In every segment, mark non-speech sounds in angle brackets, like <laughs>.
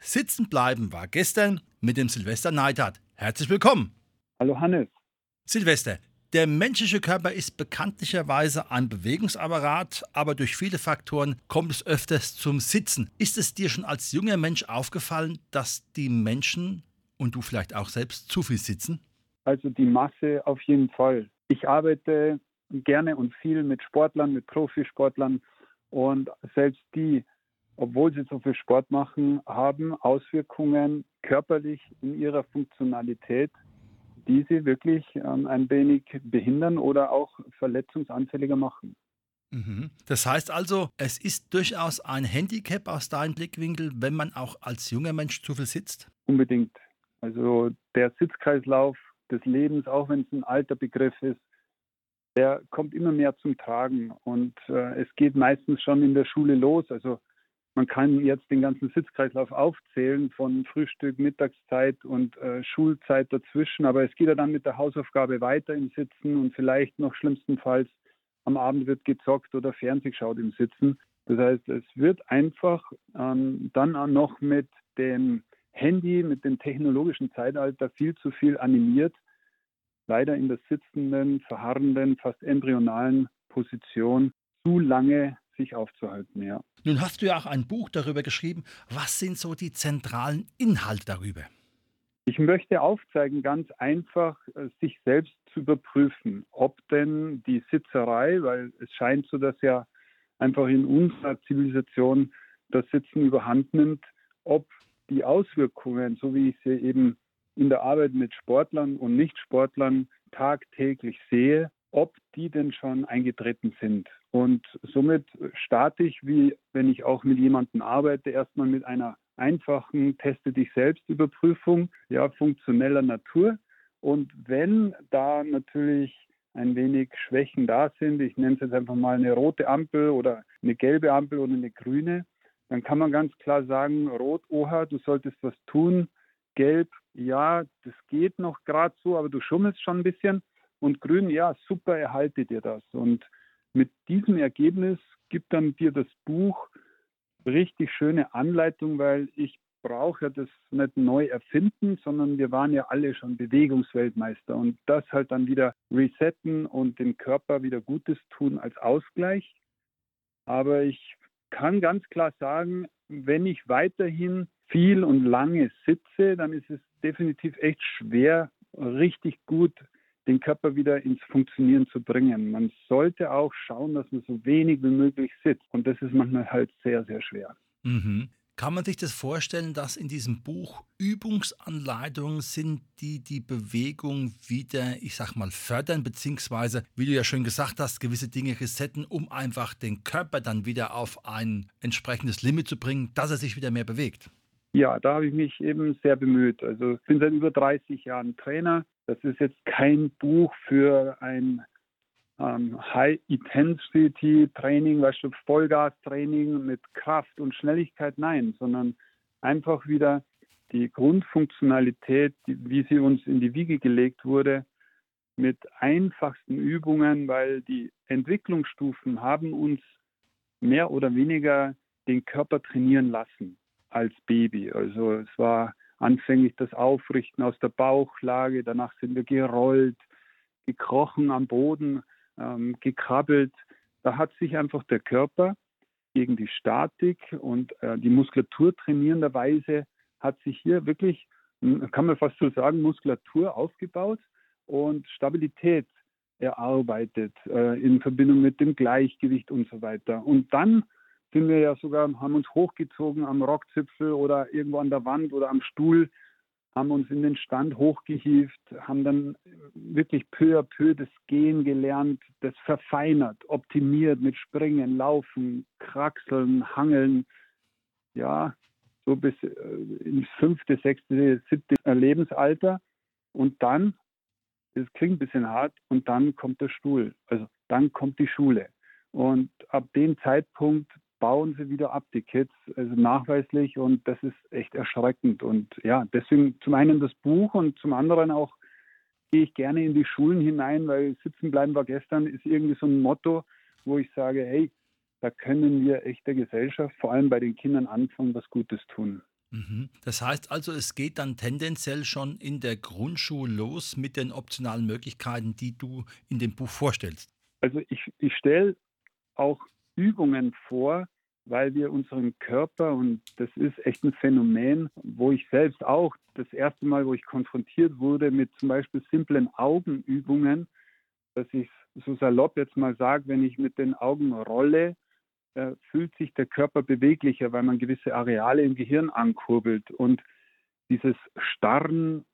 sitzen bleiben war gestern mit dem Silvester Neidhardt. Herzlich willkommen. Hallo Hannes. Silvester, der menschliche Körper ist bekanntlicherweise ein Bewegungsapparat, aber durch viele Faktoren kommt es öfters zum Sitzen. Ist es dir schon als junger Mensch aufgefallen, dass die Menschen und du vielleicht auch selbst zu viel sitzen? Also die Masse auf jeden Fall. Ich arbeite gerne und viel mit Sportlern, mit Profisportlern und selbst die, obwohl sie so viel Sport machen, haben Auswirkungen körperlich in ihrer Funktionalität, die sie wirklich ähm, ein wenig behindern oder auch verletzungsanfälliger machen. Mhm. Das heißt also, es ist durchaus ein Handicap aus deinem Blickwinkel, wenn man auch als junger Mensch zu viel sitzt? Unbedingt. Also der Sitzkreislauf des Lebens, auch wenn es ein alter Begriff ist, der kommt immer mehr zum Tragen. Und äh, es geht meistens schon in der Schule los. Also man kann jetzt den ganzen Sitzkreislauf aufzählen von Frühstück, Mittagszeit und äh, Schulzeit dazwischen. Aber es geht ja dann mit der Hausaufgabe weiter im Sitzen und vielleicht noch schlimmstenfalls am Abend wird gezockt oder Fernseh geschaut im Sitzen. Das heißt, es wird einfach ähm, dann auch noch mit dem Handy, mit dem technologischen Zeitalter viel zu viel animiert, leider in der sitzenden, verharrenden, fast embryonalen Position zu lange sich aufzuhalten, ja. Nun hast du ja auch ein Buch darüber geschrieben. Was sind so die zentralen Inhalte darüber? Ich möchte aufzeigen, ganz einfach, äh, sich selbst zu überprüfen, ob denn die Sitzerei, weil es scheint so, dass ja einfach in unserer Zivilisation das Sitzen überhand nimmt, ob die Auswirkungen, so wie ich sie eben in der Arbeit mit Sportlern und Nichtsportlern tagtäglich sehe, ob die denn schon eingetreten sind. Und somit starte ich, wie wenn ich auch mit jemandem arbeite, erstmal mit einer einfachen Teste dich selbst Überprüfung, ja, funktioneller Natur. Und wenn da natürlich ein wenig Schwächen da sind, ich nenne es jetzt einfach mal eine rote Ampel oder eine gelbe Ampel oder eine grüne, dann kann man ganz klar sagen, rot, oha, du solltest was tun. Gelb, ja, das geht noch gerade so, aber du schummelst schon ein bisschen. Und grün, ja, super, erhalte dir das. Und mit diesem Ergebnis gibt dann dir das Buch richtig schöne Anleitung, weil ich brauche ja das nicht neu erfinden, sondern wir waren ja alle schon Bewegungsweltmeister und das halt dann wieder resetten und dem Körper wieder Gutes tun als Ausgleich. Aber ich kann ganz klar sagen, wenn ich weiterhin viel und lange sitze, dann ist es definitiv echt schwer, richtig gut den Körper wieder ins Funktionieren zu bringen. Man sollte auch schauen, dass man so wenig wie möglich sitzt. Und das ist manchmal halt sehr, sehr schwer. Mhm. Kann man sich das vorstellen, dass in diesem Buch Übungsanleitungen sind, die die Bewegung wieder, ich sag mal, fördern, beziehungsweise, wie du ja schon gesagt hast, gewisse Dinge resetten, um einfach den Körper dann wieder auf ein entsprechendes Limit zu bringen, dass er sich wieder mehr bewegt? Ja, da habe ich mich eben sehr bemüht. Also ich bin seit über 30 Jahren Trainer. Das ist jetzt kein Buch für ein ähm, High-Intensity-Training, weißt du, Vollgas-Training mit Kraft und Schnelligkeit, nein, sondern einfach wieder die Grundfunktionalität, wie sie uns in die Wiege gelegt wurde, mit einfachsten Übungen, weil die Entwicklungsstufen haben uns mehr oder weniger den Körper trainieren lassen als Baby. Also es war anfänglich das Aufrichten aus der Bauchlage, danach sind wir gerollt, gekrochen am Boden, ähm, gekrabbelt. Da hat sich einfach der Körper gegen die Statik und äh, die Muskulatur trainierenderweise hat sich hier wirklich, hm, kann man fast so sagen, Muskulatur aufgebaut und Stabilität erarbeitet äh, in Verbindung mit dem Gleichgewicht und so weiter. Und dann sind wir ja sogar, haben uns hochgezogen am Rockzipfel oder irgendwo an der Wand oder am Stuhl haben uns in den Stand hochgehieft, haben dann wirklich peu à peu das Gehen gelernt, das verfeinert, optimiert mit Springen, Laufen, Kraxeln, Hangeln. Ja, so bis äh, ins fünfte, sechste, siebte Lebensalter. Und dann, das klingt ein bisschen hart, und dann kommt der Stuhl. Also dann kommt die Schule. Und ab dem Zeitpunkt bauen sie wieder ab, die Kids, also nachweislich. Und das ist echt erschreckend. Und ja, deswegen zum einen das Buch und zum anderen auch gehe ich gerne in die Schulen hinein, weil sitzen bleiben war gestern ist irgendwie so ein Motto, wo ich sage, hey, da können wir echt der Gesellschaft, vor allem bei den Kindern anfangen, was Gutes tun. Mhm. Das heißt also, es geht dann tendenziell schon in der Grundschule los mit den optionalen Möglichkeiten, die du in dem Buch vorstellst. Also ich, ich stelle auch Übungen vor, weil wir unseren Körper, und das ist echt ein Phänomen, wo ich selbst auch das erste Mal, wo ich konfrontiert wurde mit zum Beispiel simplen Augenübungen, dass ich so salopp jetzt mal sage, wenn ich mit den Augen rolle, äh, fühlt sich der Körper beweglicher, weil man gewisse Areale im Gehirn ankurbelt. Und dieses Starren,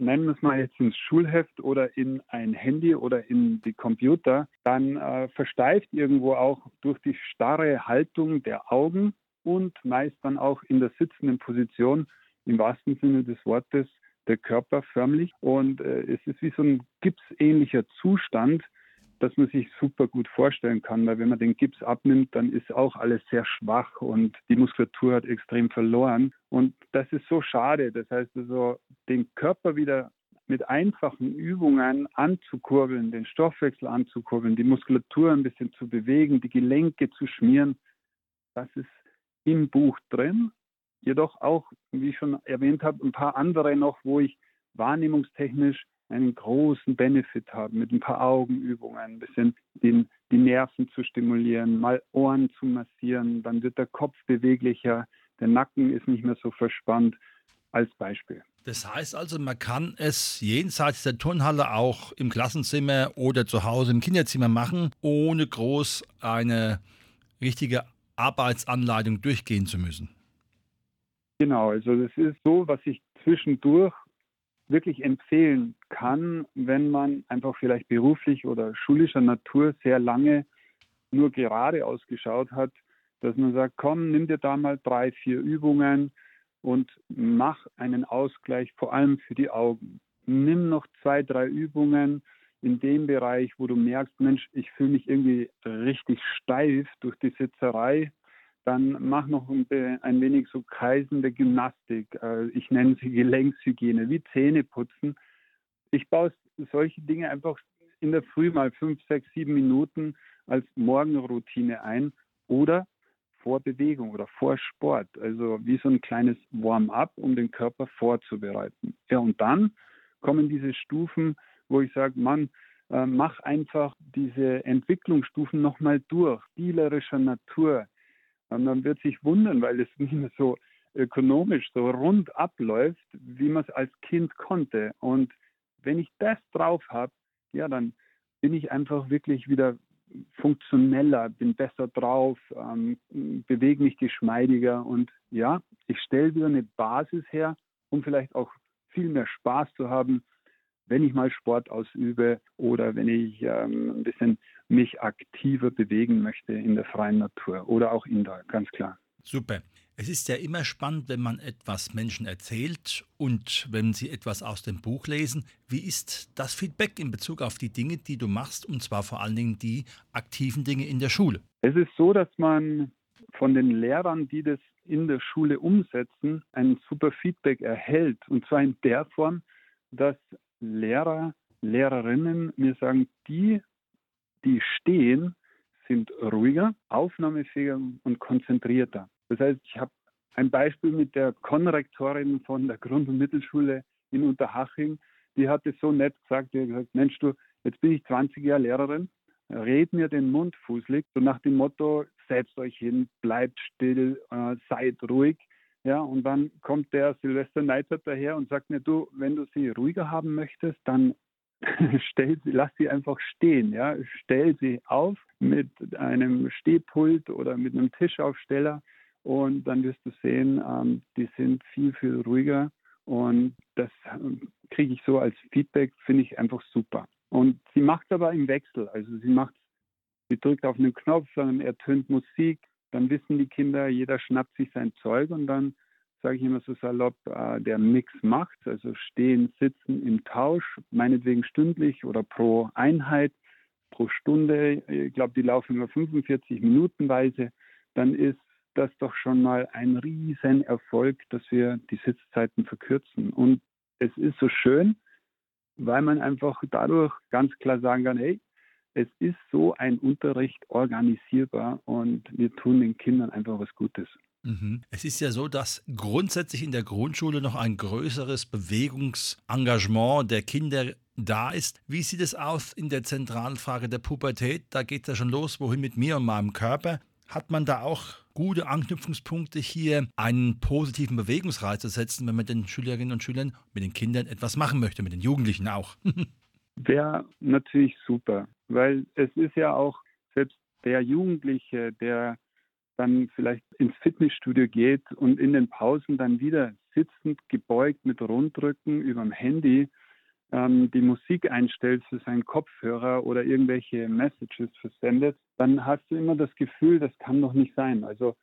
nennen wir es mal jetzt ins Schulheft oder in ein Handy oder in die Computer, dann äh, versteift irgendwo auch durch die starre Haltung der Augen und meist dann auch in der sitzenden Position im wahrsten Sinne des Wortes der Körper förmlich. Und äh, es ist wie so ein gipsähnlicher Zustand, dass man sich super gut vorstellen kann, weil wenn man den Gips abnimmt, dann ist auch alles sehr schwach und die Muskulatur hat extrem verloren. Und das ist so schade. Das heißt also, den Körper wieder mit einfachen Übungen anzukurbeln, den Stoffwechsel anzukurbeln, die Muskulatur ein bisschen zu bewegen, die Gelenke zu schmieren, das ist im Buch drin. Jedoch auch, wie ich schon erwähnt habe, ein paar andere noch, wo ich wahrnehmungstechnisch einen großen Benefit haben, mit ein paar Augenübungen, ein bisschen den, die Nerven zu stimulieren, mal Ohren zu massieren, dann wird der Kopf beweglicher, der Nacken ist nicht mehr so verspannt, als Beispiel. Das heißt also, man kann es jenseits der Turnhalle auch im Klassenzimmer oder zu Hause im Kinderzimmer machen, ohne groß eine richtige Arbeitsanleitung durchgehen zu müssen. Genau, also das ist so, was ich zwischendurch wirklich empfehlen kann, wenn man einfach vielleicht beruflich oder schulischer Natur sehr lange nur gerade ausgeschaut hat, dass man sagt, komm, nimm dir da mal drei, vier Übungen und mach einen Ausgleich, vor allem für die Augen. Nimm noch zwei, drei Übungen in dem Bereich, wo du merkst, Mensch, ich fühle mich irgendwie richtig steif durch die Sitzerei dann mach noch ein, ein wenig so kreisende Gymnastik. Äh, ich nenne sie Gelenkshygiene, wie Zähne putzen. Ich baue solche Dinge einfach in der Früh mal fünf, sechs, sieben Minuten als Morgenroutine ein oder vor Bewegung oder vor Sport. Also wie so ein kleines Warm-up, um den Körper vorzubereiten. Ja, und dann kommen diese Stufen, wo ich sage, Mann, äh, mach einfach diese Entwicklungsstufen nochmal durch, spielerischer Natur, und man wird sich wundern, weil es <laughs> nicht mehr so ökonomisch so rund abläuft, wie man es als Kind konnte. Und wenn ich das drauf habe, ja, dann bin ich einfach wirklich wieder funktioneller, bin besser drauf, ähm, bewege mich geschmeidiger und ja, ich stelle wieder eine Basis her, um vielleicht auch viel mehr Spaß zu haben, wenn ich mal Sport ausübe oder wenn ich ähm, ein bisschen mich aktiver bewegen möchte in der freien Natur oder auch indoor, ganz klar. Super. Es ist ja immer spannend, wenn man etwas Menschen erzählt und wenn sie etwas aus dem Buch lesen. Wie ist das Feedback in Bezug auf die Dinge, die du machst und zwar vor allen Dingen die aktiven Dinge in der Schule? Es ist so, dass man von den Lehrern, die das in der Schule umsetzen, ein super Feedback erhält. Und zwar in der Form, dass Lehrer, Lehrerinnen mir sagen, die, die stehen, sind ruhiger, aufnahmefähiger und konzentrierter. Das heißt, ich habe ein Beispiel mit der Konrektorin von der Grund- und Mittelschule in Unterhaching. Die hat es so nett gesagt, die hat gesagt, Mensch du, jetzt bin ich 20 Jahre Lehrerin, red mir den Mund fußlig, so nach dem Motto, setzt euch hin, bleibt still, äh, seid ruhig. Ja, und dann kommt der Silvester Neidert daher und sagt mir, du, wenn du sie ruhiger haben möchtest, dann <laughs> stell sie, lass sie einfach stehen, ja, stell sie auf mit einem Stehpult oder mit einem Tischaufsteller und dann wirst du sehen, ähm, die sind viel, viel ruhiger. Und das ähm, kriege ich so als Feedback, finde ich einfach super. Und sie macht aber im Wechsel, also sie macht, sie drückt auf einen Knopf, dann ertönt Musik, dann wissen die Kinder, jeder schnappt sich sein Zeug und dann sage ich immer so salopp, äh, der Mix macht, also stehen, sitzen im Tausch, meinetwegen stündlich oder pro Einheit, pro Stunde, ich glaube, die laufen immer 45 Minutenweise, dann ist das doch schon mal ein Riesenerfolg, dass wir die Sitzzeiten verkürzen. Und es ist so schön, weil man einfach dadurch ganz klar sagen kann, hey, es ist so ein Unterricht organisierbar und wir tun den Kindern einfach was Gutes. Mhm. Es ist ja so, dass grundsätzlich in der Grundschule noch ein größeres Bewegungsengagement der Kinder da ist. Wie sieht es aus in der zentralen Frage der Pubertät? Da geht es ja schon los, wohin mit mir und meinem Körper. Hat man da auch gute Anknüpfungspunkte hier, einen positiven Bewegungsreiz zu setzen, wenn man den Schülerinnen und Schülern, mit den Kindern etwas machen möchte, mit den Jugendlichen auch? <laughs> Wäre natürlich super, weil es ist ja auch selbst der Jugendliche, der dann vielleicht ins Fitnessstudio geht und in den Pausen dann wieder sitzend, gebeugt mit Rundrücken über dem Handy ähm, die Musik einstellt für seinen Kopfhörer oder irgendwelche Messages versendet, dann hast du immer das Gefühl, das kann doch nicht sein. Also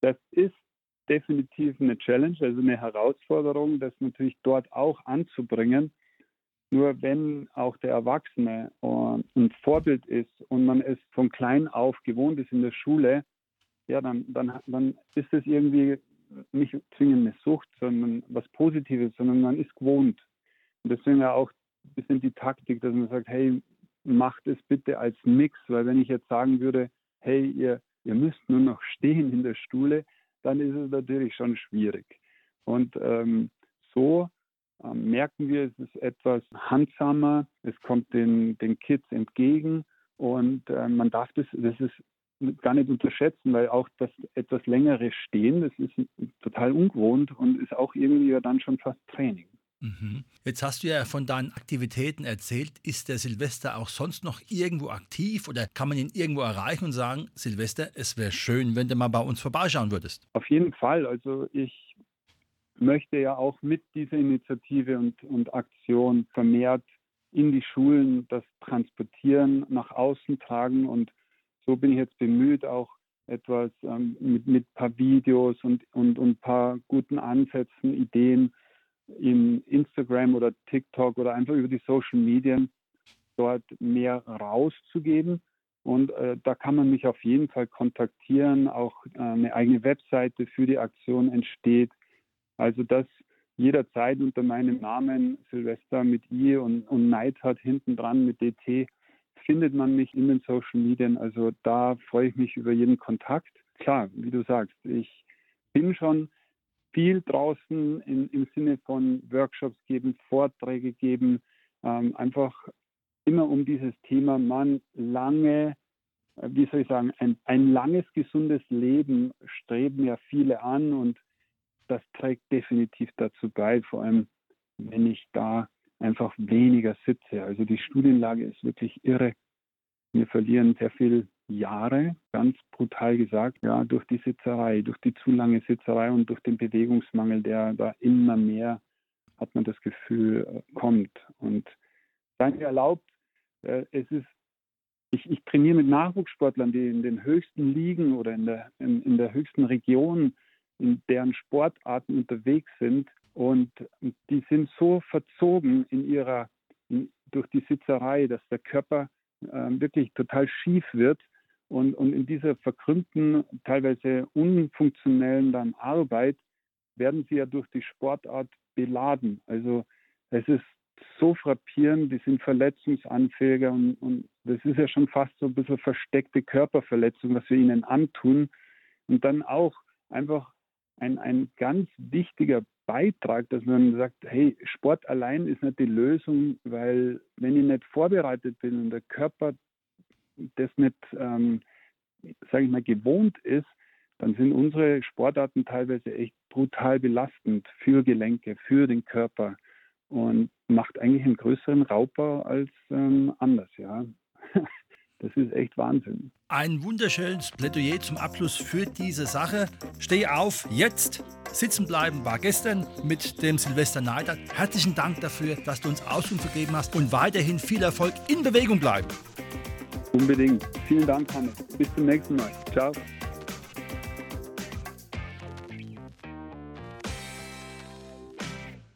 das ist definitiv eine Challenge, also eine Herausforderung, das natürlich dort auch anzubringen. Nur wenn auch der Erwachsene äh, ein Vorbild ist und man es von klein auf gewohnt ist in der Schule, ja, dann, dann, dann ist es irgendwie nicht zwingend eine Sucht, sondern was Positives, sondern man ist gewohnt. Deswegen ja auch ein bisschen die Taktik, dass man sagt, hey, macht es bitte als Mix, weil wenn ich jetzt sagen würde, hey, ihr, ihr müsst nur noch stehen in der Schule, dann ist es natürlich schon schwierig. Und ähm, so ähm, merken wir, es ist etwas handsamer, es kommt den, den Kids entgegen und äh, man darf das, das ist gar nicht unterschätzen, weil auch das etwas längere Stehen, das ist total ungewohnt und ist auch irgendwie ja dann schon fast Training. Mhm. Jetzt hast du ja von deinen Aktivitäten erzählt. Ist der Silvester auch sonst noch irgendwo aktiv oder kann man ihn irgendwo erreichen und sagen, Silvester, es wäre schön, wenn du mal bei uns vorbeischauen würdest? Auf jeden Fall. Also ich möchte ja auch mit dieser Initiative und, und Aktion vermehrt in die Schulen das transportieren, nach außen tragen und so bin ich jetzt bemüht, auch etwas ähm, mit, ein paar Videos und, und, und ein paar guten Ansätzen, Ideen in Instagram oder TikTok oder einfach über die Social Medien dort mehr rauszugeben. Und äh, da kann man mich auf jeden Fall kontaktieren. Auch äh, eine eigene Webseite für die Aktion entsteht. Also das jederzeit unter meinem Namen Silvester mit I und, und Neidhardt hinten dran mit DT findet man mich in den Social Medien. Also da freue ich mich über jeden Kontakt. Klar, wie du sagst, ich bin schon viel draußen in, im Sinne von Workshops geben, Vorträge geben, ähm, einfach immer um dieses Thema, man lange, äh, wie soll ich sagen, ein, ein langes, gesundes Leben streben ja viele an und das trägt definitiv dazu bei, vor allem wenn ich da einfach weniger sitze. Also die Studienlage ist wirklich irre. Wir verlieren sehr viel Jahre, ganz brutal gesagt, ja, durch die Sitzerei, durch die zu lange Sitzerei und durch den Bewegungsmangel, der da immer mehr, hat man das Gefühl, äh, kommt. Und sei mir erlaubt, äh, es ist, ich, ich trainiere mit Nachwuchssportlern, die in den höchsten Ligen oder in der, in, in der höchsten Region, in deren Sportarten unterwegs sind. Und die sind so verzogen in ihrer, durch die Sitzerei, dass der Körper wirklich total schief wird und, und in dieser verkrümmten, teilweise unfunktionellen dann Arbeit werden sie ja durch die Sportart beladen. Also es ist so frappierend, die sind verletzungsanfälliger und, und das ist ja schon fast so ein bisschen versteckte Körperverletzung, was wir ihnen antun. Und dann auch einfach ein, ein ganz wichtiger Beitrag, dass man sagt, hey, Sport allein ist nicht die Lösung, weil wenn ich nicht vorbereitet bin und der Körper das nicht, ähm, sage ich mal, gewohnt ist, dann sind unsere Sportarten teilweise echt brutal belastend für Gelenke, für den Körper und macht eigentlich einen größeren Raubbau als ähm, anders, ja. Das ist echt Wahnsinn. Ein wunderschönes Plädoyer zum Abschluss für diese Sache. Steh auf, jetzt! Sitzen bleiben war gestern mit dem Silvester Neider. Herzlichen Dank dafür, dass du uns Auskunft gegeben hast und weiterhin viel Erfolg in Bewegung bleiben. Unbedingt. Vielen Dank, Hannes. Bis zum nächsten Mal. Ciao.